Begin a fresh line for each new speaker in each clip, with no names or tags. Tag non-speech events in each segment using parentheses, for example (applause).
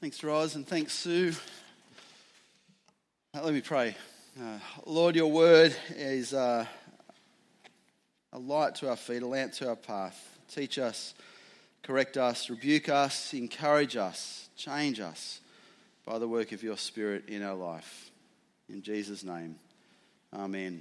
Thanks, Roz, and thanks, Sue. Uh, let me pray. Uh, Lord, your word is uh, a light to our feet, a lamp to our path. Teach us, correct us, rebuke us, encourage us, change us by the work of your Spirit in our life. In Jesus' name, Amen.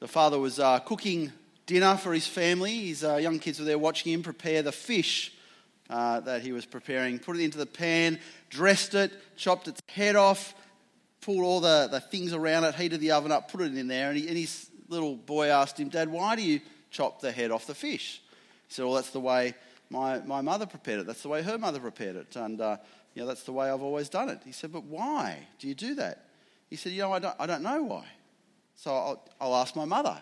The father was uh, cooking dinner for his family. His uh, young kids were there watching him prepare the fish uh, that he was preparing. Put it into the pan, dressed it, chopped its head off, pulled all the, the things around it, heated the oven up, put it in there. And, he, and his little boy asked him, Dad, why do you chop the head off the fish? He said, Well, that's the way my, my mother prepared it. That's the way her mother prepared it. And, uh, you know, that's the way I've always done it. He said, But why do you do that? He said, You know, I don't, I don't know why. So I'll, I'll ask my mother.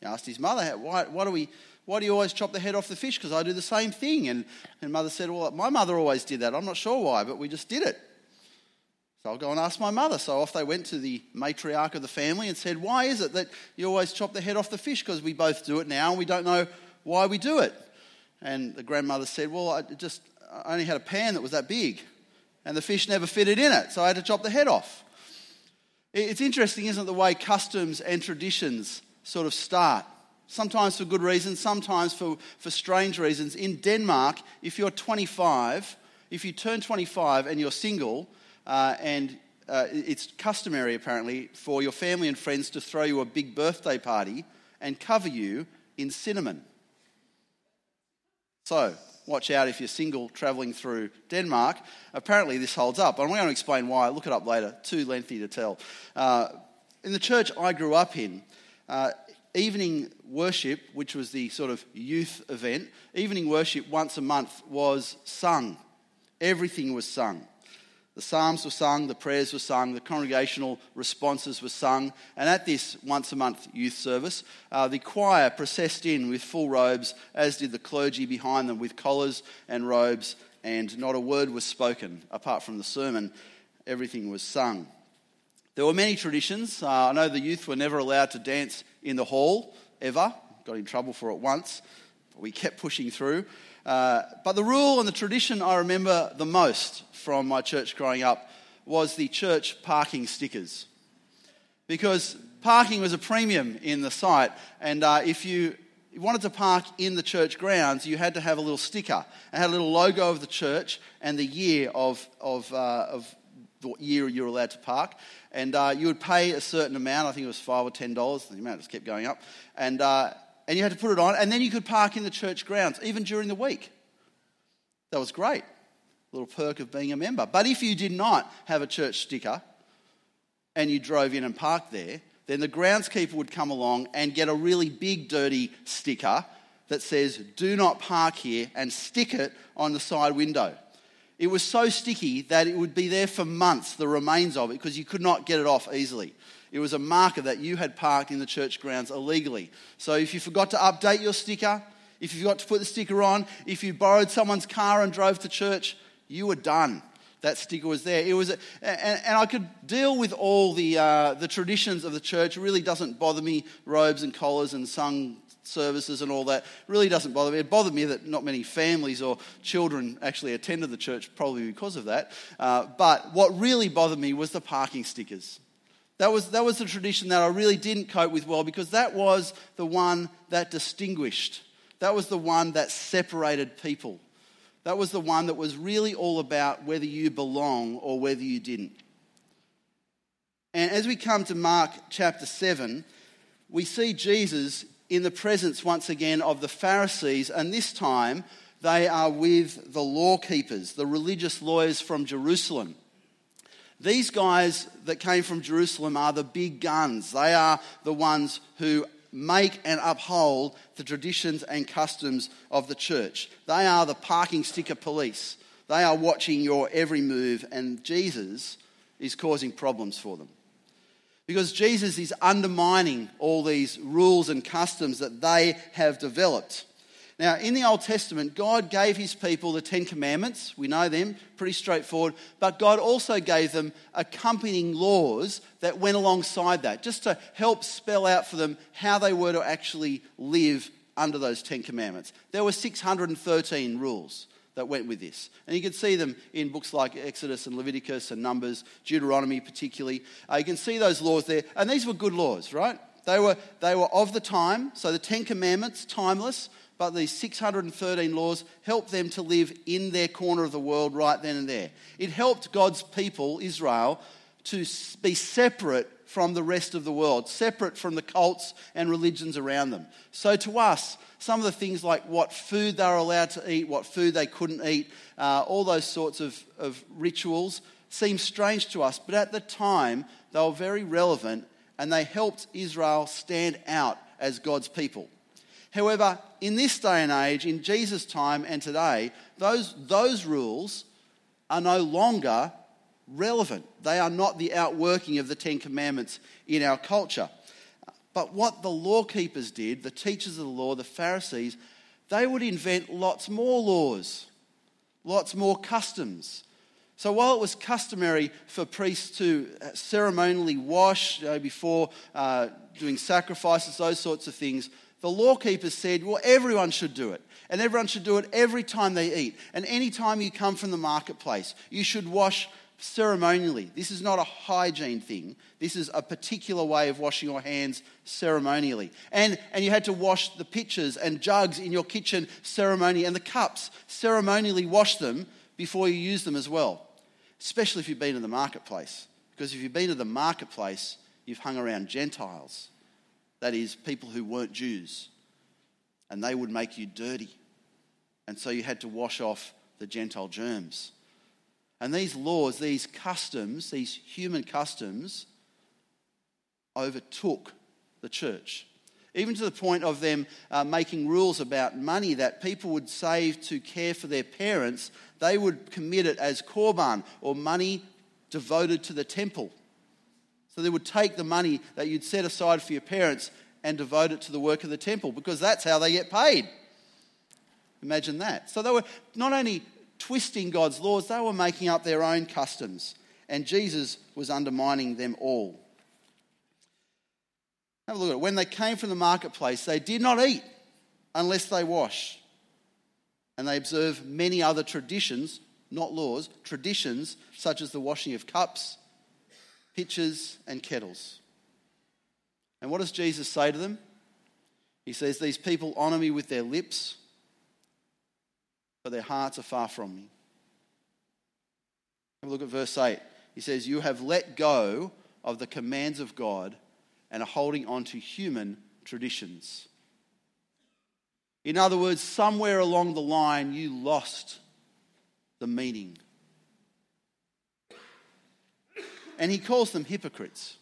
He asked his mother, why, why do we why do you always chop the head off the fish? Because I do the same thing. And, and mother said, Well, my mother always did that. I'm not sure why, but we just did it. So I'll go and ask my mother. So off they went to the matriarch of the family and said, Why is it that you always chop the head off the fish? Because we both do it now and we don't know why we do it. And the grandmother said, Well, I just I only had a pan that was that big and the fish never fitted in it, so I had to chop the head off. It's interesting, isn't it, the way customs and traditions sort of start sometimes for good reasons, sometimes for, for strange reasons. In Denmark, if you're 25, if you turn 25 and you're single, uh, and uh, it's customary apparently for your family and friends to throw you a big birthday party and cover you in cinnamon. So, watch out if you're single travelling through Denmark. Apparently, this holds up. I'm going to explain why. Look it up later. Too lengthy to tell. Uh, in the church I grew up in, uh, evening worship, which was the sort of youth event, evening worship once a month was sung. Everything was sung. The psalms were sung, the prayers were sung, the congregational responses were sung. And at this once a month youth service, uh, the choir processed in with full robes, as did the clergy behind them with collars and robes, and not a word was spoken apart from the sermon. Everything was sung. There were many traditions. Uh, I know the youth were never allowed to dance in the hall, ever. Got in trouble for it once, but we kept pushing through. Uh, but the rule and the tradition I remember the most from my church growing up was the church parking stickers. Because parking was a premium in the site, and uh, if you wanted to park in the church grounds, you had to have a little sticker. It had a little logo of the church and the year of, of, uh, of the year you were allowed to park and uh, you would pay a certain amount. I think it was five or ten dollars. The amount just kept going up, and uh, and you had to put it on, and then you could park in the church grounds even during the week. That was great, a little perk of being a member. But if you did not have a church sticker, and you drove in and parked there, then the groundskeeper would come along and get a really big dirty sticker that says "Do not park here" and stick it on the side window. It was so sticky that it would be there for months, the remains of it, because you could not get it off easily. It was a marker that you had parked in the church grounds illegally. So if you forgot to update your sticker, if you forgot to put the sticker on, if you borrowed someone's car and drove to church, you were done. That sticker was there. It was, and, and, I could deal with all the, uh, the traditions of the church. It really doesn't bother me, robes and collars and sung services and all that really doesn't bother me. It bothered me that not many families or children actually attended the church, probably because of that. Uh, but what really bothered me was the parking stickers. That was, that was the tradition that I really didn't cope with well because that was the one that distinguished. That was the one that separated people. That was the one that was really all about whether you belong or whether you didn't. And as we come to Mark chapter 7, we see Jesus in the presence once again of the Pharisees, and this time they are with the law keepers, the religious lawyers from Jerusalem. These guys that came from Jerusalem are the big guns. They are the ones who make and uphold the traditions and customs of the church. They are the parking sticker police. They are watching your every move, and Jesus is causing problems for them. Because Jesus is undermining all these rules and customs that they have developed. Now, in the Old Testament, God gave his people the Ten Commandments. We know them, pretty straightforward. But God also gave them accompanying laws that went alongside that, just to help spell out for them how they were to actually live under those Ten Commandments. There were 613 rules that went with this. And you can see them in books like Exodus and Leviticus and Numbers, Deuteronomy particularly. Uh, you can see those laws there. And these were good laws, right? They were, they were of the time. So the Ten Commandments, timeless. But these 613 laws helped them to live in their corner of the world right then and there. It helped God's people, Israel, to be separate from the rest of the world, separate from the cults and religions around them. So to us, some of the things like what food they were allowed to eat, what food they couldn't eat, uh, all those sorts of, of rituals seem strange to us, but at the time they were very relevant and they helped Israel stand out as God's people. However, in this day and age, in Jesus' time and today, those, those rules are no longer relevant. They are not the outworking of the Ten Commandments in our culture. But what the law keepers did, the teachers of the law, the Pharisees, they would invent lots more laws, lots more customs. So while it was customary for priests to ceremonially wash uh, before uh, doing sacrifices, those sorts of things, the law keepers said, well, everyone should do it. And everyone should do it every time they eat. And any time you come from the marketplace, you should wash ceremonially. This is not a hygiene thing. This is a particular way of washing your hands ceremonially. And, and you had to wash the pitchers and jugs in your kitchen ceremonially and the cups, ceremonially wash them before you use them as well, especially if you've been in the marketplace. Because if you've been to the marketplace, you've hung around Gentiles, that is, people who weren't Jews, and they would make you dirty. And so you had to wash off the Gentile germs. And these laws, these customs, these human customs, overtook the church. Even to the point of them uh, making rules about money that people would save to care for their parents, they would commit it as korban or money devoted to the temple. So they would take the money that you'd set aside for your parents and devote it to the work of the temple because that's how they get paid. Imagine that. So they were not only twisting God's laws, they were making up their own customs, and Jesus was undermining them all. Have a look at it. When they came from the marketplace, they did not eat unless they wash. And they observe many other traditions, not laws, traditions such as the washing of cups, pitchers, and kettles. And what does Jesus say to them? He says, These people honor me with their lips but their hearts are far from me. Have a look at verse 8. He says, You have let go of the commands of God and are holding on to human traditions. In other words, somewhere along the line, you lost the meaning. And he calls them hypocrites.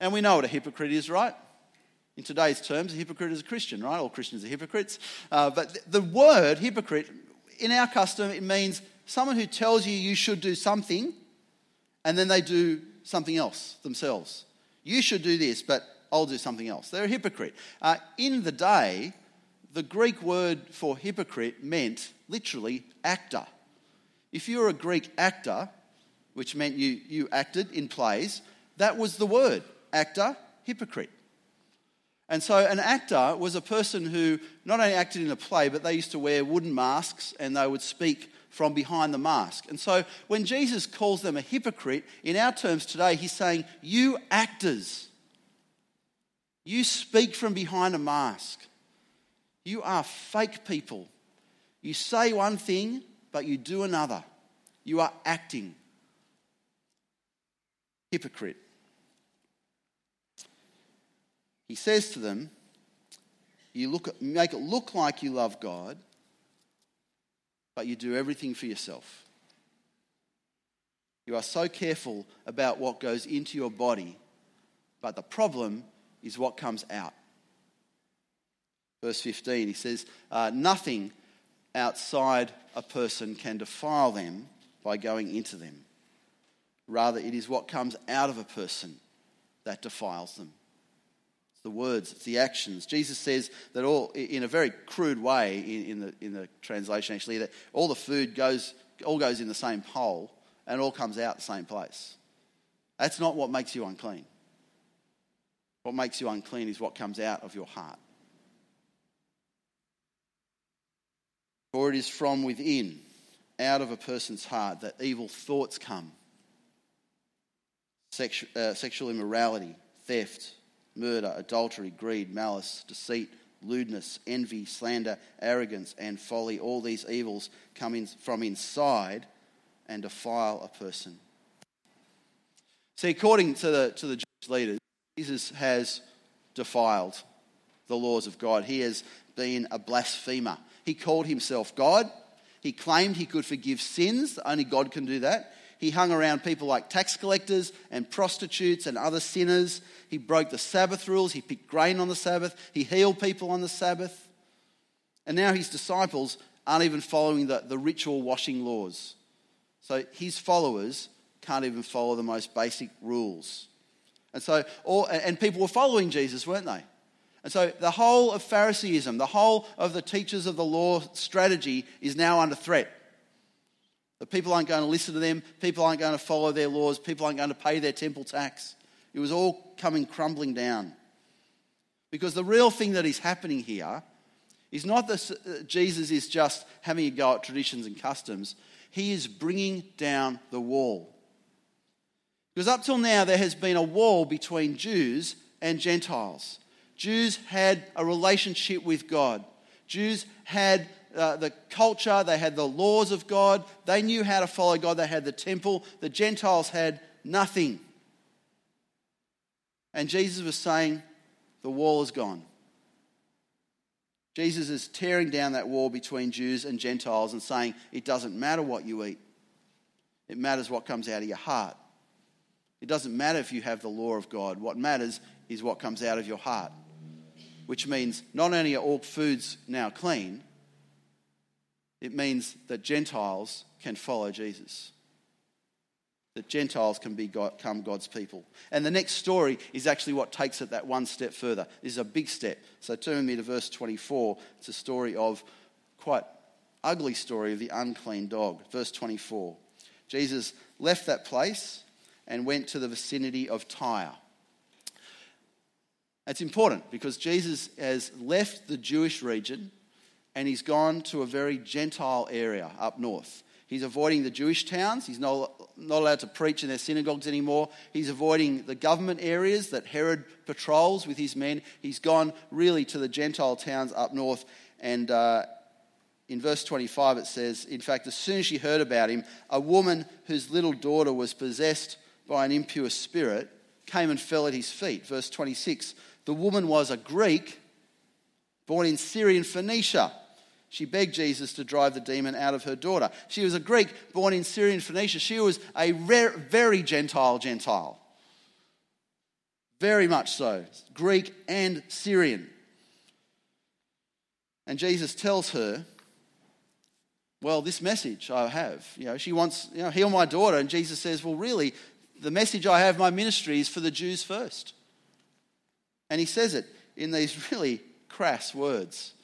And we know what a hypocrite is, right? In today's terms, a hypocrite is a Christian, right? All Christians are hypocrites. Uh, but the word hypocrite, in our custom, it means someone who tells you you should do something and then they do something else themselves. You should do this, but I'll do something else. They're a hypocrite. Uh, in the day, the Greek word for hypocrite meant literally actor. If you were a Greek actor, which meant you, you acted in plays, that was the word actor, hypocrite. And so, an actor was a person who not only acted in a play, but they used to wear wooden masks and they would speak from behind the mask. And so, when Jesus calls them a hypocrite, in our terms today, he's saying, You actors, you speak from behind a mask. You are fake people. You say one thing, but you do another. You are acting. Hypocrite. He says to them, You look, make it look like you love God, but you do everything for yourself. You are so careful about what goes into your body, but the problem is what comes out. Verse 15, he says, uh, Nothing outside a person can defile them by going into them. Rather, it is what comes out of a person that defiles them. The words, it's the actions. Jesus says that all, in a very crude way in, the, in the translation actually, that all the food goes, all goes in the same hole and all comes out the same place. That's not what makes you unclean. What makes you unclean is what comes out of your heart. For it is from within, out of a person's heart, that evil thoughts come uh, sexual immorality, theft, murder, adultery, greed, malice, deceit, lewdness, envy, slander, arrogance, and folly. All these evils come in from inside and defile a person. See, according to the, to the Jewish leaders, Jesus has defiled the laws of God. He has been a blasphemer. He called himself God. He claimed he could forgive sins. Only God can do that. He hung around people like tax collectors and prostitutes and other sinners. He broke the Sabbath rules. He picked grain on the Sabbath. He healed people on the Sabbath. And now his disciples aren't even following the, the ritual washing laws. So his followers can't even follow the most basic rules. And so, all, and people were following Jesus, weren't they? And so the whole of Phariseeism, the whole of the teachers of the law strategy is now under threat. The people aren't going to listen to them, people aren't going to follow their laws, people aren't going to pay their temple tax. It was all coming crumbling down. Because the real thing that is happening here is not that uh, Jesus is just having a go at traditions and customs, he is bringing down the wall. Because up till now, there has been a wall between Jews and Gentiles. Jews had a relationship with God. Jews had uh, the culture, they had the laws of God, they knew how to follow God, they had the temple. The Gentiles had nothing. And Jesus was saying, The wall is gone. Jesus is tearing down that wall between Jews and Gentiles and saying, It doesn't matter what you eat, it matters what comes out of your heart. It doesn't matter if you have the law of God. What matters is what comes out of your heart which means not only are all foods now clean, it means that Gentiles can follow Jesus. That Gentiles can become God's people. And the next story is actually what takes it that one step further. This is a big step. So turn me to verse 24. It's a story of quite ugly story of the unclean dog. Verse 24. Jesus left that place and went to the vicinity of Tyre. It's important because Jesus has left the Jewish region and he's gone to a very Gentile area up north. He's avoiding the Jewish towns. He's not, not allowed to preach in their synagogues anymore. He's avoiding the government areas that Herod patrols with his men. He's gone really to the Gentile towns up north. And uh, in verse 25, it says, In fact, as soon as she heard about him, a woman whose little daughter was possessed by an impure spirit came and fell at his feet. Verse 26 the woman was a Greek born in Syrian Phoenicia. She begged Jesus to drive the demon out of her daughter. She was a Greek born in Syrian Phoenicia. She was a very Gentile Gentile. Very much so. Greek and Syrian. And Jesus tells her, Well, this message I have. You know, she wants, you know, heal my daughter. And Jesus says, Well, really, the message I have, my ministry, is for the Jews first. And he says it in these (laughs) really crass words.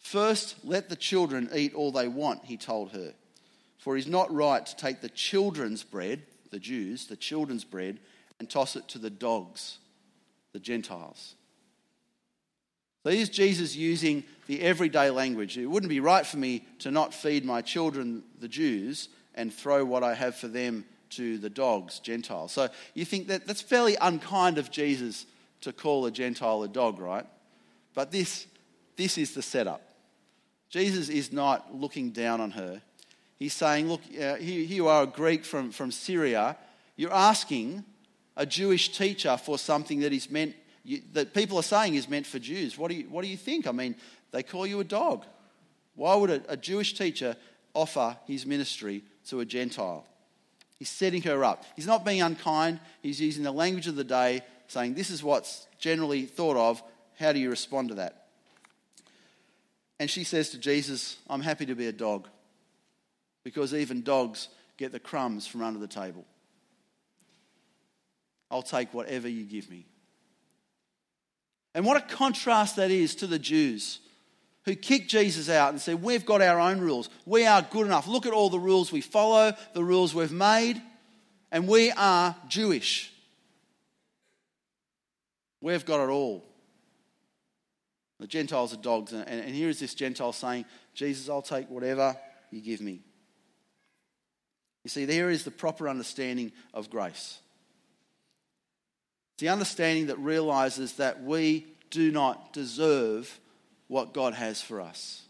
First, let the children eat all they want, he told her. For it is not right to take the children's bread, the Jews, the children's bread, and toss it to the dogs, the Gentiles. So here's Jesus using the everyday language. It wouldn't be right for me to not feed my children, the Jews, and throw what I have for them to the dogs, Gentiles. So you think that that's fairly unkind of Jesus to call a Gentile a dog, right? But this, this is the setup. Jesus is not looking down on her. He's saying, Look, uh, here, you are, a Greek from, from Syria. You're asking a Jewish teacher for something that is meant, you, that people are saying is meant for Jews. What do, you, what do you think? I mean, they call you a dog. Why would a, a Jewish teacher offer his ministry to a Gentile? He's setting her up. He's not being unkind. He's using the language of the day saying, This is what's generally thought of. How do you respond to that? And she says to Jesus, I'm happy to be a dog because even dogs get the crumbs from under the table. I'll take whatever you give me. And what a contrast that is to the Jews who kicked Jesus out and said, We've got our own rules. We are good enough. Look at all the rules we follow, the rules we've made, and we are Jewish. We've got it all. The Gentiles are dogs. And, and here is this Gentile saying, Jesus, I'll take whatever you give me. You see, there is the proper understanding of grace. It's the understanding that realizes that we do not deserve what God has for us.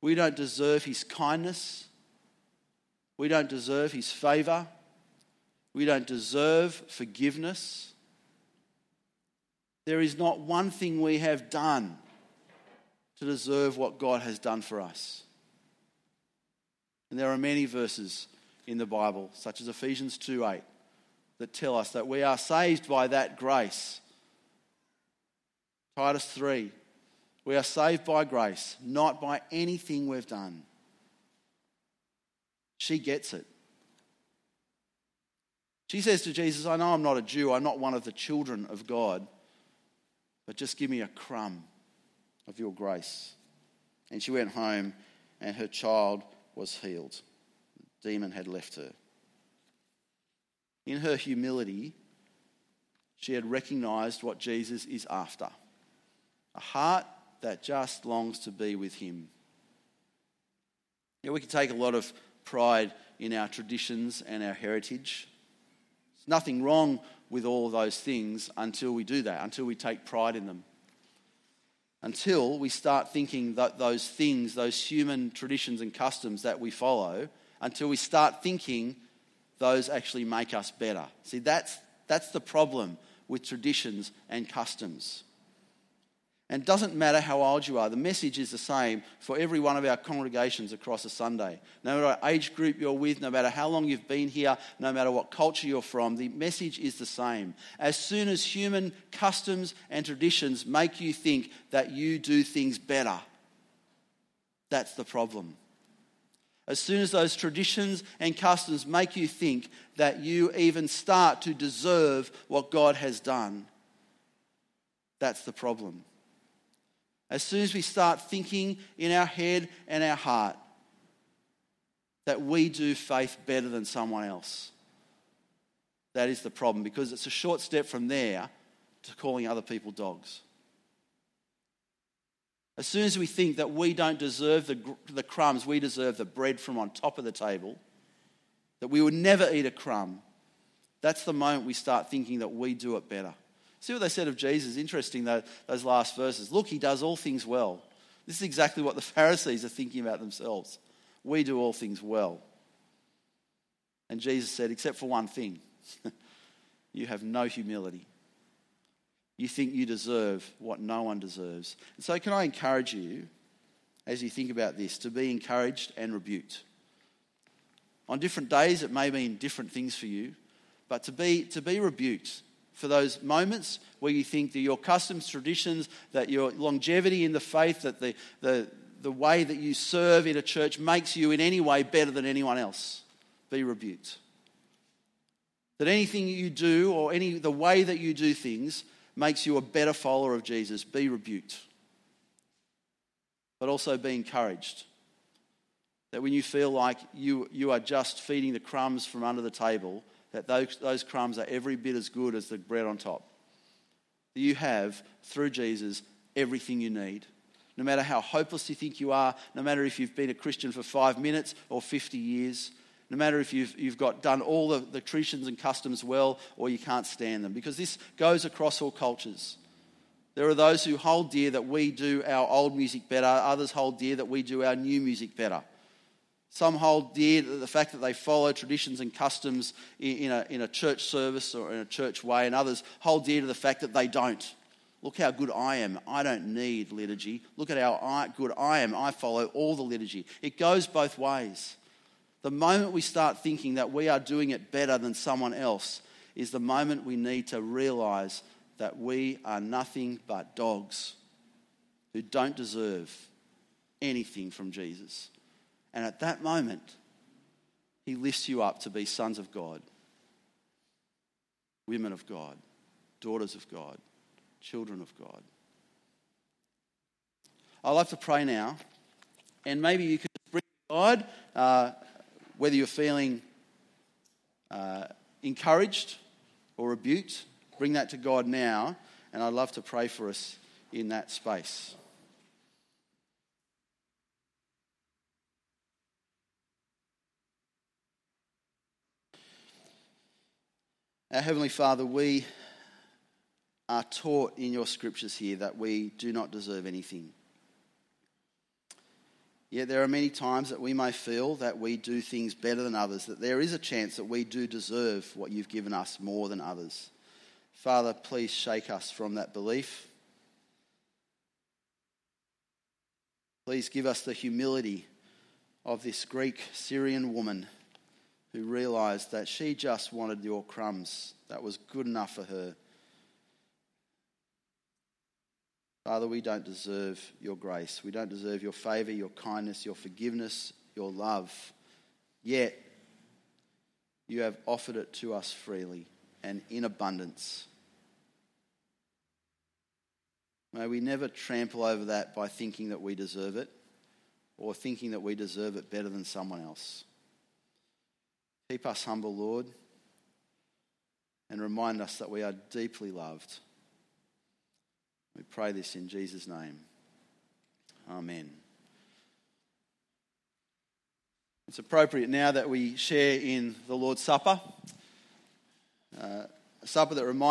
We don't deserve His kindness. We don't deserve His favor. We don't deserve forgiveness. There is not one thing we have done to deserve what God has done for us. And there are many verses in the Bible, such as Ephesians 2 8, that tell us that we are saved by that grace. Titus 3, we are saved by grace, not by anything we've done. She gets it. She says to Jesus, I know I'm not a Jew, I'm not one of the children of God, but just give me a crumb of your grace. And she went home, and her child was healed. The demon had left her. In her humility, she had recognized what Jesus is after a heart that just longs to be with him. Yeah, we can take a lot of pride in our traditions and our heritage. There's nothing wrong with all those things until we do that, until we take pride in them until we start thinking that those things, those human traditions and customs that we follow, until we start thinking those actually make us better. See, that's, that's the problem with traditions and customs. And it doesn't matter how old you are, the message is the same for every one of our congregations across a Sunday. No matter what age group you're with, no matter how long you've been here, no matter what culture you're from, the message is the same. As soon as human customs and traditions make you think that you do things better, that's the problem. As soon as those traditions and customs make you think that you even start to deserve what God has done, that's the problem. As soon as we start thinking in our head and our heart that we do faith better than someone else, that is the problem because it's a short step from there to calling other people dogs. As soon as we think that we don't deserve the, the crumbs, we deserve the bread from on top of the table, that we would never eat a crumb, that's the moment we start thinking that we do it better. See what they said of Jesus? Interesting, though, those last verses. Look, he does all things well. This is exactly what the (laughs) Pharisees are thinking about themselves. We do all things well. And Jesus said, except for one thing (laughs) you have no humility. You think you deserve what no one deserves. And so, can I encourage you, as you think about this, to be encouraged and rebuked? On different days, it may mean different things for you, but to be, to be rebuked for those moments where you think that your customs, traditions, that your longevity in the faith, that the, the, the way that you serve in a church makes you in any way better than anyone else. Be rebuked. That anything you do or any the way that you do things makes you a better follower of Jesus. Be rebuked. But also be encouraged. That when you feel like you, you are just feeding the crumbs from under the table, that those, those crumbs are every bit as good as the bread on top. You have, through Jesus, everything you need. No matter how hopeless you think you are, no matter if you've been a Christian for five minutes or 50 years, no matter if you've, you've got done all the, the traditions and customs well or you can't stand them, because this goes across all cultures. There are those who hold dear that we do our old music better, others hold dear that we do our new music better. Some hold dear the fact that they follow traditions and customs in a, in a church service or in a church way, and others hold dear to the fact that they don't. Look how good I am. I don't need liturgy. Look at how good I am. I follow all the liturgy. It goes both ways. The moment we start thinking that we are doing it better than someone else is the moment we need to realize that we are nothing but dogs who don't deserve anything from Jesus. And at that moment, he lifts you up to be sons of God, women of God, daughters of God, children of God. I'd like to pray now, and maybe you could bring God, uh, whether you're feeling uh, encouraged or rebuked, bring that to God now, and I'd love to pray for us in that space. Our Heavenly Father, we are taught in your scriptures here that we do not deserve anything. Yet there are many times that we may feel that we do things better than others, that there is a chance that we do deserve what you've given us more than others. Father, please shake us from that belief. Please give us the humility of this Greek Syrian woman who realized that she just wanted your crumbs. That was good enough for her. Father, we don't deserve your grace. We don't deserve your favor, your kindness, your forgiveness, your love. Yet, you have offered it to us freely and in abundance. May we never trample over that by thinking that we deserve it or thinking that we deserve it better than someone else. Keep us humble, Lord, and remind us that we are deeply loved. We pray this in Jesus' name. Amen. It's appropriate now that we share in the Lord's Supper, uh, a supper that reminds